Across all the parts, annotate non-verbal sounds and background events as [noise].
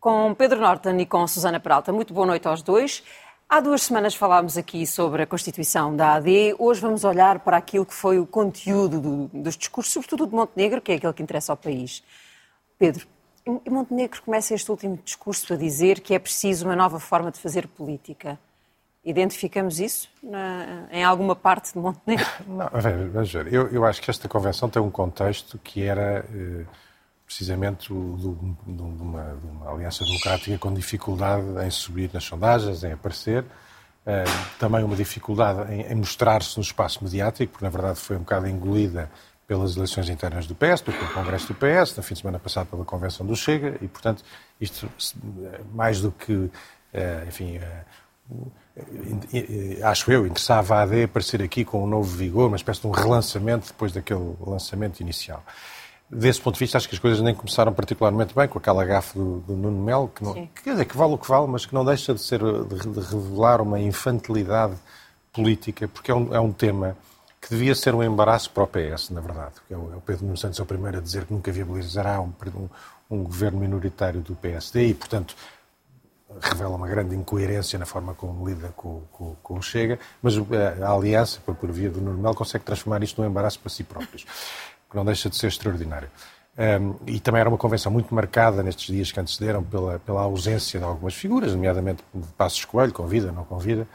com Pedro Norton e com Susana Peralta. Muito boa noite aos dois. Há duas semanas falámos aqui sobre a Constituição da AD. Hoje vamos olhar para aquilo que foi o conteúdo do, dos discursos, sobretudo de Montenegro, que é aquele que interessa ao país. Pedro, Montenegro começa este último discurso a dizer que é preciso uma nova forma de fazer política. Identificamos isso na, em alguma parte de Montenegro? [laughs] Não, ver. Eu, eu, acho que esta convenção tem um contexto que era eh, precisamente de, uma, de, uma, aliança democrática com dificuldade em subir nas sondagens, em aparecer. Eh, também uma dificuldade em, em mostrar-se no espaço mediático, porque na verdade foi um bocado engolida pelas eleições internas do PS, pelo Congresso do PS, no fim de semana passado pela Convenção do Chega, e portanto isto mais do que, eh, enfim, acho eu, interessava a AD aparecer aqui com um novo vigor, uma espécie de um relançamento depois daquele lançamento inicial. Desse ponto de vista, acho que as coisas nem começaram particularmente bem com aquela gafe do, do Nuno Melo, que, não, quer dizer, que vale o que vale, mas que não deixa de, ser, de, de revelar uma infantilidade política, porque é um, é um tema que devia ser um embaraço para o PS, na verdade. É o, é o Pedro Nuno Santos é o primeiro a dizer que nunca viabilizará um, um, um governo minoritário do PSD e, portanto, revela uma grande incoerência na forma como lida com, com, com o Chega, mas eh, a aliança, por, por via do normal, consegue transformar isto num embaraço para si próprios, que não deixa de ser extraordinário. Um, e também era uma convenção muito marcada nestes dias que antecederam pela, pela ausência de algumas figuras, nomeadamente Passos Coelho, convida, não convida,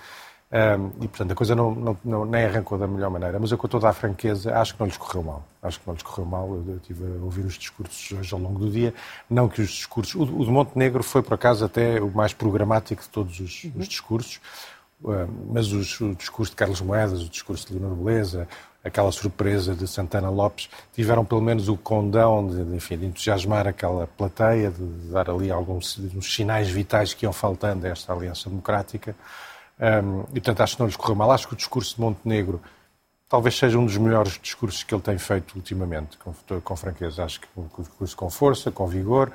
um, e, portanto, a coisa não, não, não, nem arrancou da melhor maneira. Mas eu, com toda a franqueza, acho que não lhes correu mal. Acho que não lhes correu mal. Eu, eu estive a ouvir os discursos hoje ao longo do dia. Não que os discursos... O, o de Montenegro foi, por acaso, até o mais programático de todos os, uhum. os discursos. Uh, mas os, o discurso de Carlos Moedas, o discurso de Leonor Beleza, aquela surpresa de Santana Lopes, tiveram pelo menos o condão de, de, enfim, de entusiasmar aquela plateia, de dar ali alguns sinais vitais que iam faltando a esta aliança democrática. Um, e, portanto, acho que não lhes correu mal. Acho que o discurso de Montenegro talvez seja um dos melhores discursos que ele tem feito ultimamente, com, com franqueza. Acho que um discurso com força, com vigor,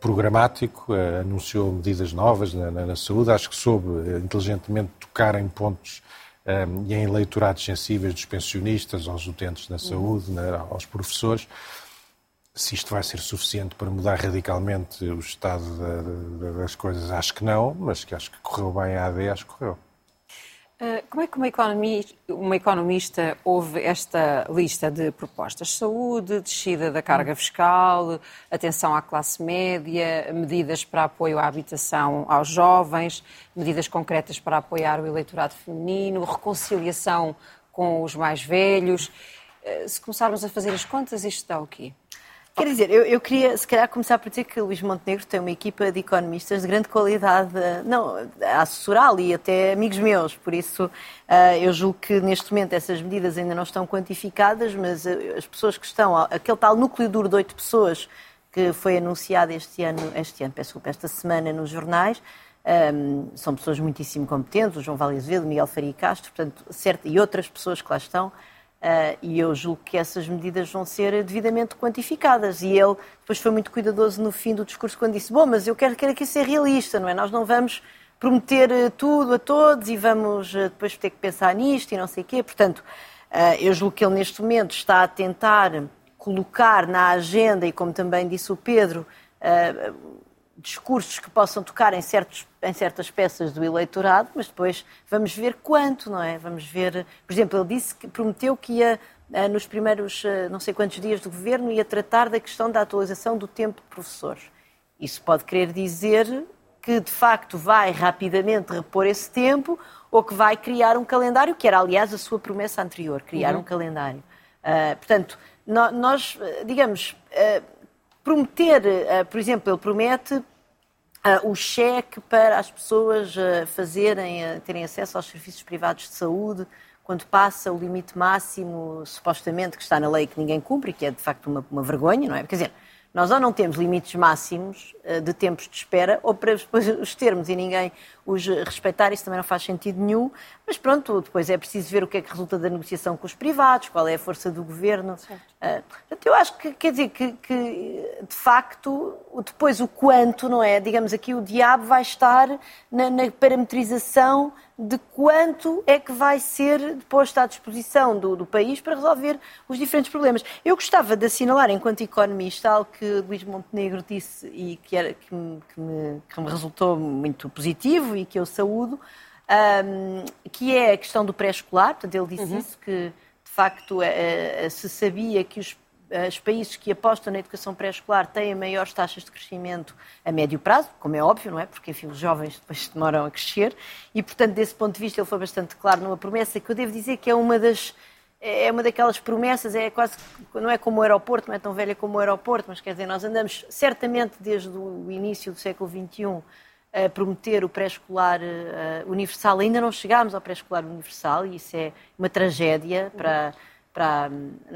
programático, uh, anunciou medidas novas na, na, na, saúde. Acho que soube uh, inteligentemente tocar em pontos um, e em eleitorados sensíveis dos pensionistas, aos utentes da saúde, na, aos professores se isto vai ser suficiente para mudar radicalmente o estado das coisas, acho que não, mas que acho que correu bem a AD, acho que correu. Uh, como é que uma economista, uma economista ouve esta lista de propostas? Saúde, descida da carga fiscal, atenção à classe média, medidas para apoio à habitação aos jovens, medidas concretas para apoiar o eleitorado feminino, reconciliação com os mais velhos. Uh, se começarmos a fazer as contas, isto dá o quê? Quer dizer, eu, eu, queria se calhar começar por dizer que o Luís Montenegro tem uma equipa de economistas de grande qualidade, não, a assessorá-lo e até amigos meus, por isso uh, eu julgo que neste momento essas medidas ainda não estão quantificadas, mas uh, as pessoas que estão, aquele tal núcleo duro de oito pessoas que foi anunciado este ano, este ano, peço desculpa, esta semana nos jornais, um, são pessoas muitíssimo competentes, o João Vale Azevedo, o Miguel Faria Castro, portanto, certo, e outras pessoas que lá estão, Uh, e eu julgo que essas medidas vão ser devidamente quantificadas. E ele depois foi muito cuidadoso no fim do discurso quando disse: Bom, mas eu quero, quero aqui ser realista, não é? Nós não vamos prometer eh, tudo a todos e vamos uh, depois ter que pensar nisto e não sei o quê. Portanto, uh, eu julgo que ele neste momento está a tentar colocar na agenda, e como também disse o Pedro, discursos que possam tocar em, certos, em certas peças do eleitorado, mas depois vamos ver quanto, não é? Vamos ver, por exemplo, ele disse que prometeu que ia eh, nos primeiros eh, não sei quantos dias do governo ia tratar da questão da atualização do tempo de professores. Isso pode querer dizer que de facto vai rapidamente repor esse tempo ou que vai criar um calendário, que era aliás a sua promessa anterior, criar uhum. um calendário. Uh, portanto, nós, digamos, uh, prometer, por exemplo, ele promete o cheque para as pessoas uh, fazerem, terem acesso aos serviços privados de saúde quando passa o limite máximo, supostamente, que está na lei que ninguém cumpre, que é de facto uma, uma vergonha, não é? Quer dizer, nós ou não temos limites máximos de tempos de espera, ou para depois [laughs] os termos e ninguém os respeitar, isso também não faz sentido nenhum. Mas pronto, depois é preciso ver o que é que resulta da negociação com os privados, qual é a força do governo. Uh, portanto, eu acho que, quer dizer, que, que, de facto, depois o quanto, não é? Digamos aqui, o diabo vai estar na, na parametrização de quanto é que vai ser posto à disposição do, do, país para resolver os diferentes problemas. Eu gostava de assinalar, enquanto economista, algo que Luís Montenegro disse e que, era, que, me, que, me, que me resultou muito positivo e que eu saúdo, um, que é a questão do pré-escolar. Portanto, ele disse uhum. isso, que de facto se sabia que os os países que apostam na educação pré-escolar têm maiores taxas de crescimento a médio prazo, como é óbvio, não é? Porque, enfim, os jovens depois [laughs] demoram a crescer e, portanto, desse ponto de vista, ele foi bastante claro numa promessa que eu devo dizer que é uma das é uma daquelas promessas, é quase não é como o aeroporto, não é tão velha como o aeroporto, mas quer dizer, nós andamos certamente desde o início do século XXI a prometer o pré-escolar uh, universal, ainda não chegámos ao pré-escolar universal e isso é uma tragédia para para,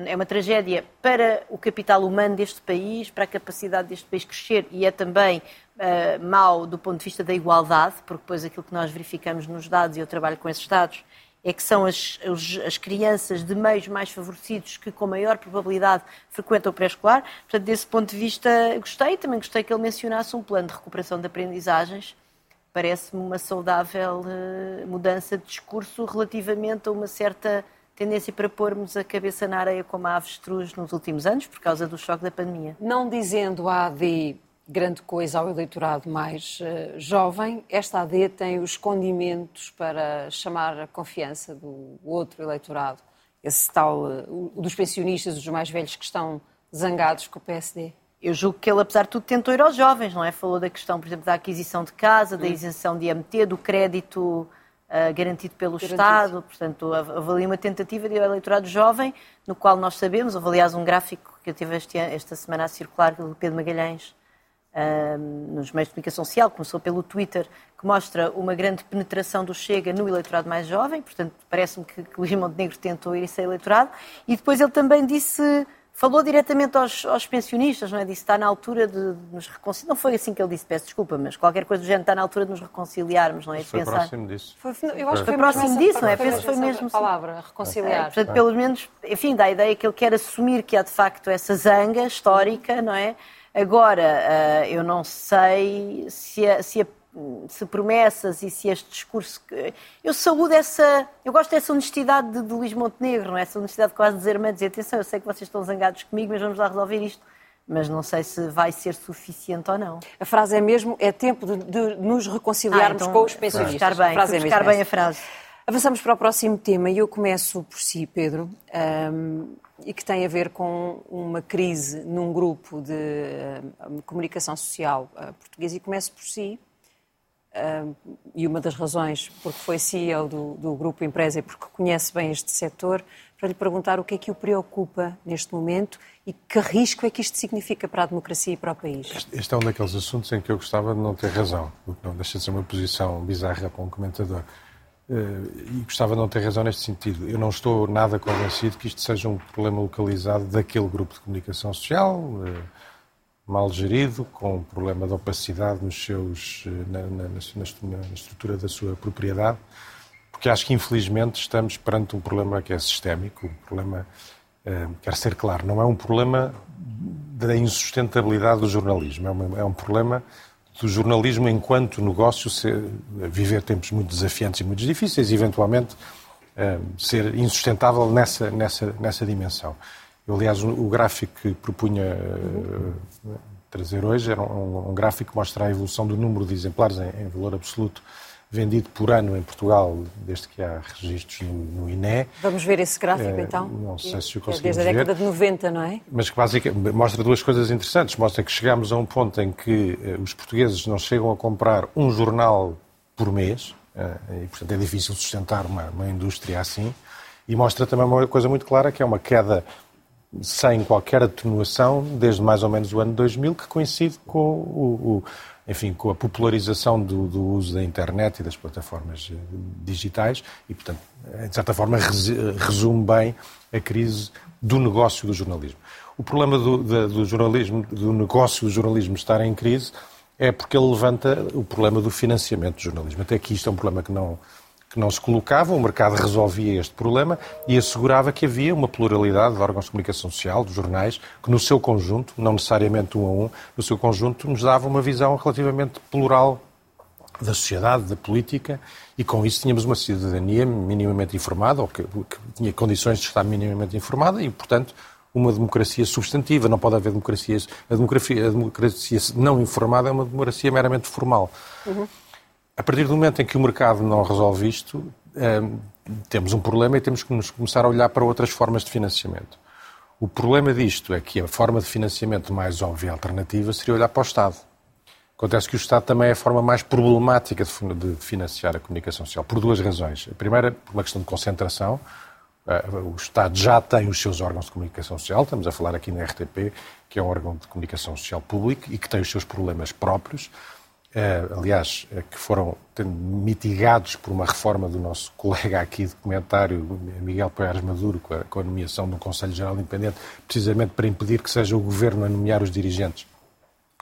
é uma tragédia para o capital humano deste país, para a capacidade deste país crescer e é também uh, mau do ponto de vista da igualdade, porque depois aquilo que nós verificamos nos dados, e eu trabalho com esses dados, é que são as, as, crianças de meios mais favorecidos que com maior probabilidade frequentam o pré-escolar. Portanto, desse ponto de vista, gostei. Também gostei que ele mencionasse um plano de recuperação de aprendizagens. Parece-me uma saudável uh, mudança de discurso relativamente a uma certa tendência para pormos a cabeça na areia como a avestruz nos últimos anos, por causa do choque da pandemia. Não dizendo a AD grande coisa ao eleitorado mais uh, jovem, esta AD tem os condimentos para chamar a confiança do outro eleitorado, esse tal, uh, dos pensionistas, os mais velhos que estão zangados com o PSD. Eu julgo que ele, apesar de tudo, tentou ir aos jovens, não é? Falou da questão, por exemplo, da aquisição de casa, da hum. isenção de IMT, do crédito uh, garantido pelo garantido. Estado. Portanto, houve uma tentativa de eleitorado jovem, no qual nós sabemos, houve aliás um gráfico que eu tive este, esta semana a circular do Pedro Magalhães nos meios de comunicação social, começou pelo Twitter, que mostra uma grande penetração do Chega no eleitorado mais jovem, portanto, parece-me que, que Luís Montenegro tentou ir a esse eleitorado, e depois ele também disse falou diretamente aos, aos, pensionistas, não é? Disse está na altura de, nos reconciliar. Não foi assim que ele disse, peço desculpa, mas qualquer coisa do género está na altura de nos reconciliarmos, não é? Foi pensar... próximo disso. Foi, eu acho que foi próximo disso, não é? Penso que foi mesmo. A palavra, reconciliar. É, portanto, pelo menos, enfim, dá a ideia que ele quer assumir que há de facto essa zanga histórica, não é? Agora, uh, eu não sei se a, se a se promessas e se este discurso. Eu saúdo essa. Eu gosto dessa honestidade de, de Luís Montenegro, não é? Essa honestidade quase de dizer, mas dizer, atenção, eu sei que vocês estão zangados comigo, mas vamos lá resolver isto. Mas não sei se vai ser suficiente ou não. A frase é mesmo: é tempo de, de nos reconciliarmos ah, então, com os pensionistas. Buscar bem, a frase é buscar bem a frase. Avançamos para o próximo tema e eu começo por si, Pedro, um, e que tem a ver com uma crise num grupo de um, comunicação social uh, português. E começo por si, Uh, e uma das razões porque foi CEO do, do Grupo Empresa e porque conhece bem este setor, para lhe perguntar o que é que o preocupa neste momento e que risco é que isto significa para a democracia e para o país. Este, este é um daqueles assuntos em que eu gostava de não ter razão, o que não deixa de ser uma posição bizarra para um comentador. Uh, e gostava de não ter razão neste sentido. Eu não estou nada convencido que isto seja um problema localizado daquele grupo de comunicação social. Uh, mal gerido, com um problema de opacidade nos seus, eh, na, na, na, na, estrutura da sua propriedade, porque acho que infelizmente estamos perante um problema que é sistémico, um problema, eh, quero ser claro, não é um problema da insustentabilidade do jornalismo, é, uma, é um problema do jornalismo enquanto negócio ser, viver tempos muito desafiantes e muito difíceis e eventualmente eh, ser insustentável nessa, nessa, nessa dimensão. Eu, aliás, o gráfico que propunha uh, trazer hoje era um, um, gráfico que mostra a evolução do número de exemplares em, em, valor absoluto vendido por ano em Portugal, desde que há registros no, no INE. Vamos ver esse gráfico, uh, então? Não sei se o conseguimos é Desde a década ver, de 90, não é? Mas que basicamente mostra duas coisas interessantes. Mostra que chegamos a um ponto em que uh, os portugueses não chegam a comprar um jornal por mês, e, portanto, é difícil sustentar uma, uma indústria assim. E mostra também uma coisa muito clara, que é uma queda sem qualquer atenuação desde mais ou menos o ano 2000, que coincide com, o, o enfim, com a popularização do, do, uso da internet e das plataformas eh, digitais e, portanto, de certa forma, resume bem a crise do negócio do jornalismo. O problema do, do jornalismo, do negócio do jornalismo estar em crise é porque ele levanta o problema do financiamento do jornalismo. Até aqui isto é um problema que não, que não se colocavam, o mercado resolvia este problema e assegurava que havia uma pluralidade de órgãos de comunicação social, de jornais, que no seu conjunto, não necessariamente um a um, no seu conjunto, nos dava uma visão relativamente plural da sociedade, da política, e com isso tínhamos uma cidadania minimamente informada, ou que, que tinha condições de estar minimamente informada, e, portanto, uma democracia substantiva. Não pode haver democracias. A democracia, a democracia não informada é uma democracia meramente formal. Uhum. A partir do momento em que o mercado não resolve isto, eh, temos um problema e temos que nos começar a olhar para outras formas de financiamento. O problema disto é que a forma de financiamento mais óbvia e alternativa seria olhar para o Estado. Acontece que o Estado também é a forma mais problemática de financiar a comunicação social, por duas razões. A primeira, por uma questão de concentração. Eh, o Estado já tem os seus órgãos de comunicação social, estamos a falar aqui na RTP, que é um órgão de comunicação social público e que tem os seus problemas próprios. Eh, aliás, eh, que foram mitigados por uma reforma do nosso [laughs] colega aqui de comentário, Miguel Poiares Maduro, com a, com a nomeação do Conselho Geral Independente, precisamente para impedir que seja o Governo a nomear os dirigentes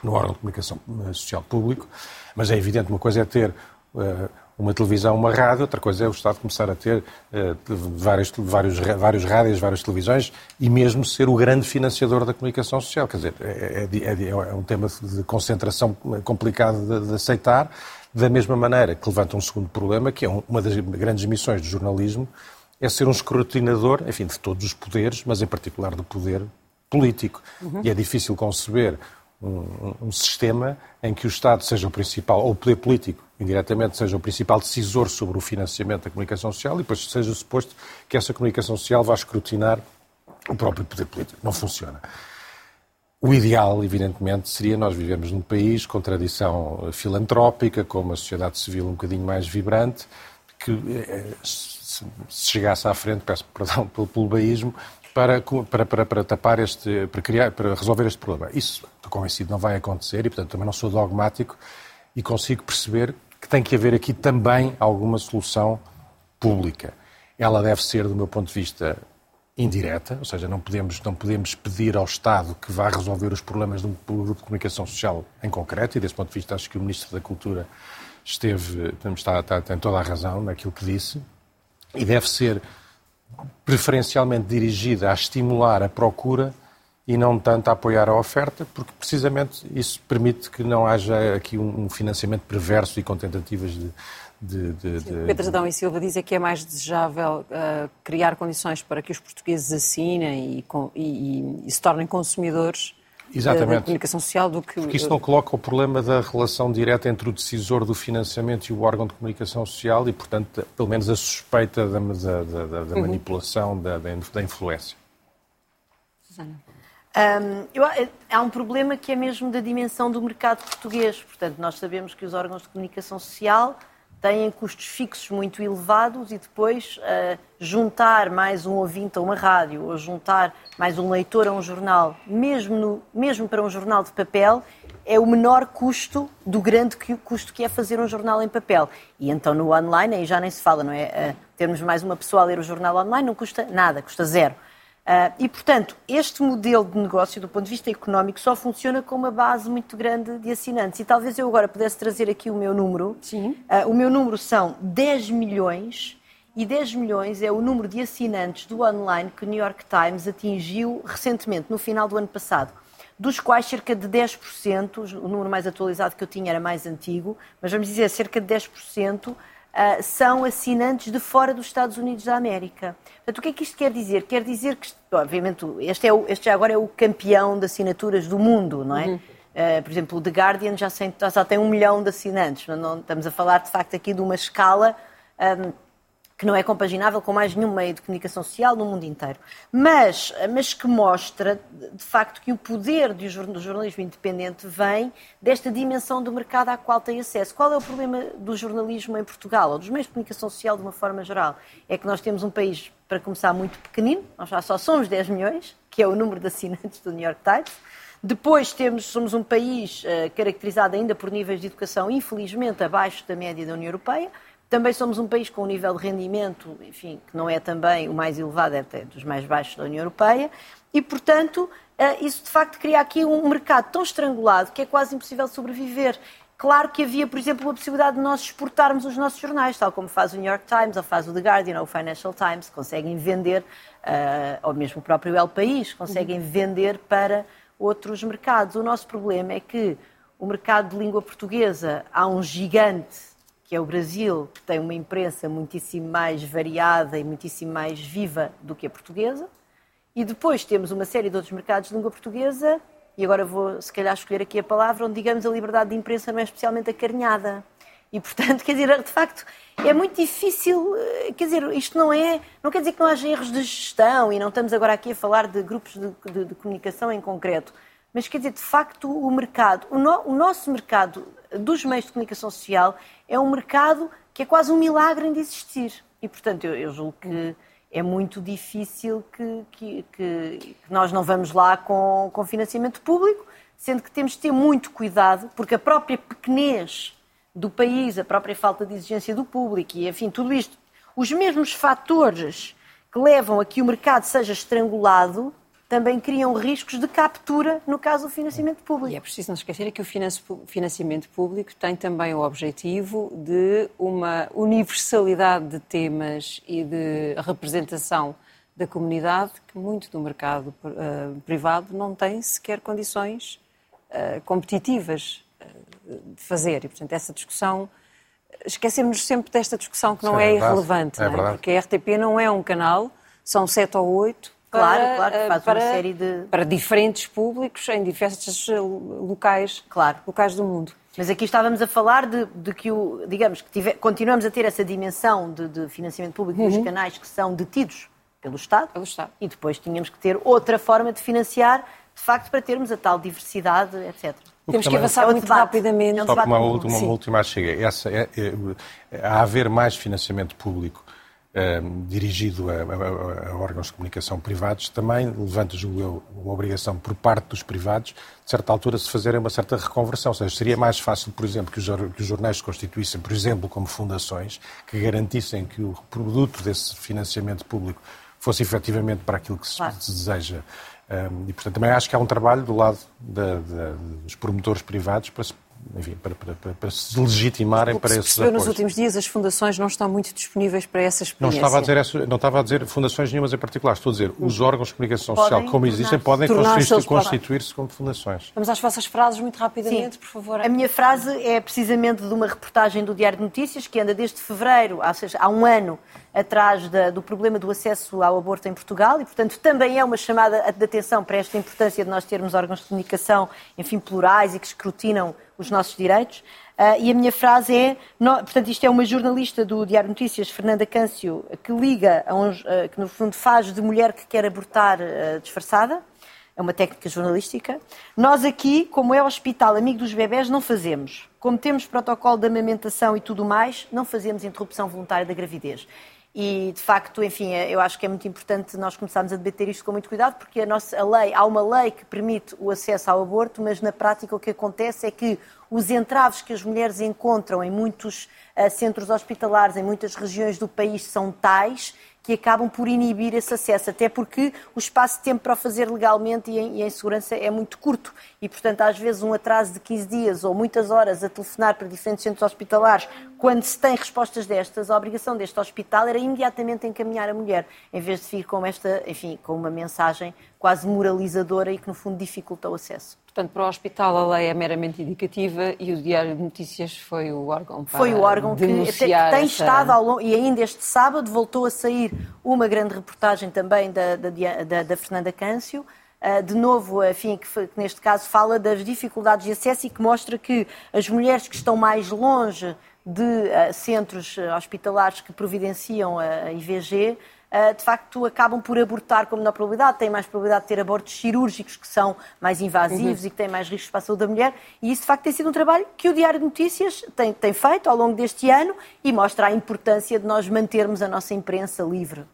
no órgão de comunicação eh, social público. Mas é evidente, uma coisa é ter uma televisão, uma rádio, outra coisa é o Estado começar a ter uh, vários, vários, vários rádios, várias televisões e mesmo ser o grande financiador da comunicação social. Quer dizer, é, é, é, é um tema de concentração complicado de, de, aceitar, da mesma maneira que levanta um segundo problema, que é uma das grandes missões do jornalismo, é ser um escrutinador, enfim, de todos os poderes, mas em particular do poder político. Uhum. E é difícil conceber um, um, sistema em que o Estado seja o principal, ou o poder político, indiretamente, seja o principal decisor sobre o financiamento da comunicação social e depois seja suposto que essa comunicação social vá escrutinar o próprio poder político. Não funciona. O ideal, evidentemente, seria nós vivemos num país com tradição filantrópica, com uma sociedade civil um bocadinho mais vibrante, que eh, se chegasse à frente, peço perdão [laughs] pelo baísmo, para, para, para, para, tapar este, para, criar, para resolver este problema. Isso, estou convencido, não vai acontecer e, portanto, também não sou dogmático e consigo perceber que tem que haver aqui também alguma solução pública. Ela deve ser, do meu ponto de vista, indireta, ou seja, não podemos, não podemos pedir ao Estado que vá resolver os problemas de um grupo de comunicação social em concreto, e desse ponto de vista acho que o Ministro da Cultura esteve, está, está, tem toda a razão naquilo que disse, e deve ser preferencialmente dirigida a estimular a procura e não tanto a apoiar a oferta, porque precisamente isso permite que não haja aqui um financiamento perverso e com tentativas de. de, de, de... Pedro Adão e Silva dizem que é mais desejável uh, criar condições para que os portugueses assinem e, e, e se tornem consumidores Exatamente. da comunicação social do que. Porque isso não coloca o problema da relação direta entre o decisor do financiamento e o órgão de comunicação social e, portanto, pelo menos a suspeita da, da, da, da uhum. manipulação, da, da influência. Susana. Eu, há um problema que é mesmo da dimensão do mercado português. Portanto, nós sabemos que os órgãos de comunicação social têm custos fixos muito elevados e depois uh, juntar mais um ouvinte a uma rádio ou juntar mais um leitor a um jornal, mesmo, no, mesmo para um jornal de papel, é o menor custo do grande custo que é fazer um jornal em papel. E então no online aí já nem se fala, não é? Uh, termos mais uma pessoa a ler o jornal online não custa nada, custa zero. Uh, e, portanto, este modelo de negócio, do ponto de vista económico, só funciona com uma base muito grande de assinantes. E talvez eu agora pudesse trazer aqui o meu número. Sim. Uh, o meu número são 10 milhões, e 10 milhões é o número de assinantes do online que o New York Times atingiu recentemente, no final do ano passado. Dos quais cerca de 10%, o número mais atualizado que eu tinha era mais antigo, mas vamos dizer cerca de 10%, uh, são assinantes de fora dos Estados Unidos da América. Portanto, o que é que isto quer dizer? Quer dizer que, obviamente, este, é o, este já agora é o campeão de assinaturas do mundo, não é? Uhum. Uh, por exemplo, o The Guardian já, sem, já tem um milhão de assinantes. Não, não, estamos a falar, de facto, aqui de uma escala um, que não é compaginável com mais nenhum meio de comunicação social no mundo inteiro. Mas, mas que mostra, de facto, que o poder do jornalismo independente vem desta dimensão do mercado à qual tem acesso. Qual é o problema do jornalismo em Portugal, ou dos meios de comunicação social de uma forma geral? É que nós temos um país, para começar, muito pequenino, nós já só somos 10 milhões, que é o número de assinantes do New York Times. Depois temos, somos um país uh, caracterizado ainda por níveis de educação, infelizmente, abaixo da média da União Europeia também somos um país com um nível de rendimento, enfim, que não é também o mais elevado, é até dos mais baixos da União Europeia, e, portanto, eh, isso de facto cria aqui um mercado tão estrangulado que é quase impossível sobreviver. Claro que havia, por exemplo, a possibilidade de nós exportarmos os nossos jornais, tal como faz o New York Times, ou faz o The Guardian, ou o Financial Times, conseguem vender, uh, ou mesmo o próprio El País, conseguem uhum. vender para outros mercados. O nosso problema é que o mercado de língua portuguesa há um gigante que é o Brasil, que tem uma imprensa muitíssimo mais variada e muitíssimo mais viva do que a portuguesa. E depois temos uma série de outros mercados de língua portuguesa, e agora vou, se calhar, escolher aqui a palavra, onde, digamos, a liberdade de imprensa não é especialmente acarinhada. E, portanto, [laughs] quer dizer, de facto, é muito difícil, eh, quer dizer, isto não é, não quer dizer que não haja erros de gestão, e não estamos agora aqui a falar de grupos de, de, de comunicação em concreto, mas quer dizer, de facto, o mercado, o, no, o nosso mercado dos meios de comunicação social é um mercado que é quase um milagre de existir. E, portanto, eu, eu julgo que é muito difícil que, que, que, nós não vamos lá com, com financiamento público, sendo que temos de ter muito cuidado, porque a própria pequenez do país, a própria falta de exigência do público e, enfim, tudo isto, os mesmos fatores que levam a que o mercado seja estrangulado também criam riscos de captura no caso do financiamento público. E é preciso não esquecer é que o financiamento público tem também o objetivo de uma universalidade de temas e de representação da comunidade que muito do mercado uh, privado não tem sequer condições uh, competitivas uh, de fazer. E, portanto, essa discussão esquecemos sempre desta discussão que não Sim, é, é irrelevante, é não é? porque a RTP não é um canal, são sete ou oito Claro, para, claro, faz para, uma série de... Para diferentes públicos em diversos eh, locais, claro. locais do mundo. Mas aqui estávamos a falar de, de que, o, digamos, que tive, continuamos a ter essa dimensão de, de financiamento público uhum. dos canais que são detidos pelo Estado, pelo Estado. E depois tínhamos que ter outra forma de financiar, de facto, para termos a tal diversidade, etc. Temos que avançar é muito debate. rapidamente. É Só que uma última, uma última chega. Essa é, é, é, a haver mais financiamento público Ehm, dirigido a, a, a, órgãos de comunicação privados, também levanta, julgo eu, uma obrigação por parte dos privados, de certa altura, se fazerem uma certa reconversão. Ou seja, seria mais fácil, por exemplo, que os, que os jornais se constituíssem, por exemplo, como fundações, que garantissem que o produto desse financiamento público fosse efetivamente para aquilo que se, claro. se deseja. Um, ehm, e, portanto, também acho que há um trabalho do lado da, da, dos promotores privados para se enfim, para, para, para, se legitimarem para esses apoios. nos últimos dias as fundações não estão muito disponíveis para essa experiência. Não estava a dizer, não estava a dizer fundações nenhumas em particular, estou a dizer os órgãos de comunicação podem social como existem podem constituir-se constituir como fundações. Vamos às vossas frases muito rapidamente, Sim. por favor. A minha frase é precisamente de uma reportagem do Diário de Notícias que anda desde fevereiro, ou seja, há um ano, atrás da, do problema do acesso ao aborto em Portugal e, portanto, também é uma chamada de atenção para esta importância de nós termos órgãos de comunicação, enfim, plurais e que escrutinam os nossos direitos. Uh, e a minha frase é, no, portanto, isto é uma jornalista do Diário Notícias, Fernanda Câncio, que liga, a uh, que no fundo faz de mulher que quer abortar uh, disfarçada, é uma técnica jornalística. Nós aqui, como é o hospital amigo dos bebés, não fazemos. Como temos protocolo de amamentação e tudo mais, não fazemos interrupção voluntária da gravidez. E, de facto, enfim, eu acho que é muito importante nós começarmos a debater isto com muito cuidado, porque a nossa a lei, há uma lei que permite o acesso ao aborto, mas na prática o que acontece é que os entraves que as mulheres encontram em muitos uh, centros hospitalares, em muitas regiões do país, são tais que acabam por inibir esse acesso, até porque o espaço de tempo para o fazer legalmente e em, e em, segurança é muito curto. E, portanto, às vezes um atraso de 15 dias ou muitas horas a telefonar para diferentes centros hospitalares, quando se tem respostas destas, a obrigação deste hospital era imediatamente encaminhar a mulher, em vez de vir com esta, enfim, com uma mensagem quase moralizadora e que, no fundo, dificulta o acesso. Portanto, para o hospital a lei é meramente indicativa e o Diário de Notícias foi o órgão para Foi o órgão que, que tem essa... estado ao longo, e ainda este sábado voltou a sair uma grande reportagem também da, da, da, da Fernanda Câncio, Uh, de novo, enfim, que, que, neste caso fala das dificuldades de acesso e que mostra que as mulheres que estão mais longe de uh, centros hospitalares que providenciam a IVG de facto acabam por abortar com menor probabilidade, têm mais probabilidade de ter abortos cirúrgicos que são mais invasivos uhum. e que têm mais riscos para a saúde da mulher. E isso, de facto, tem sido um trabalho que o Diário de Notícias tem, tem feito ao longo deste ano e mostra a importância de nós mantermos a nossa imprensa livre.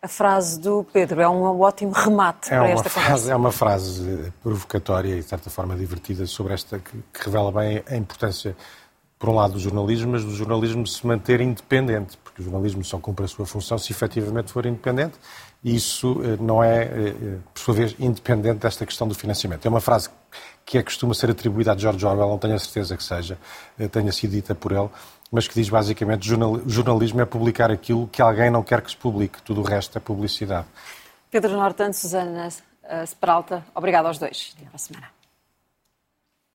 A frase do Pedro é um ótimo remate é para esta frase, conversa. É uma frase provocatória e, de certa forma, divertida sobre esta, que, que revela bem a importância por um lado, do jornalismo, mas do jornalismo se manter independente, porque o jornalismo só cumpre a sua função se efetivamente for independente, e isso eh, não é, eh, eh, por sua vez, independente desta questão do financiamento. É uma frase que é costuma ser atribuída a George Orwell, não tenho a certeza que seja, tenha sido dita por ele, mas que diz basicamente que jornalismo é publicar aquilo que alguém não quer que se publique, tudo o resto é publicidade. Pedro Nortante, Susana Peralta, obrigado aos dois. Até a semana.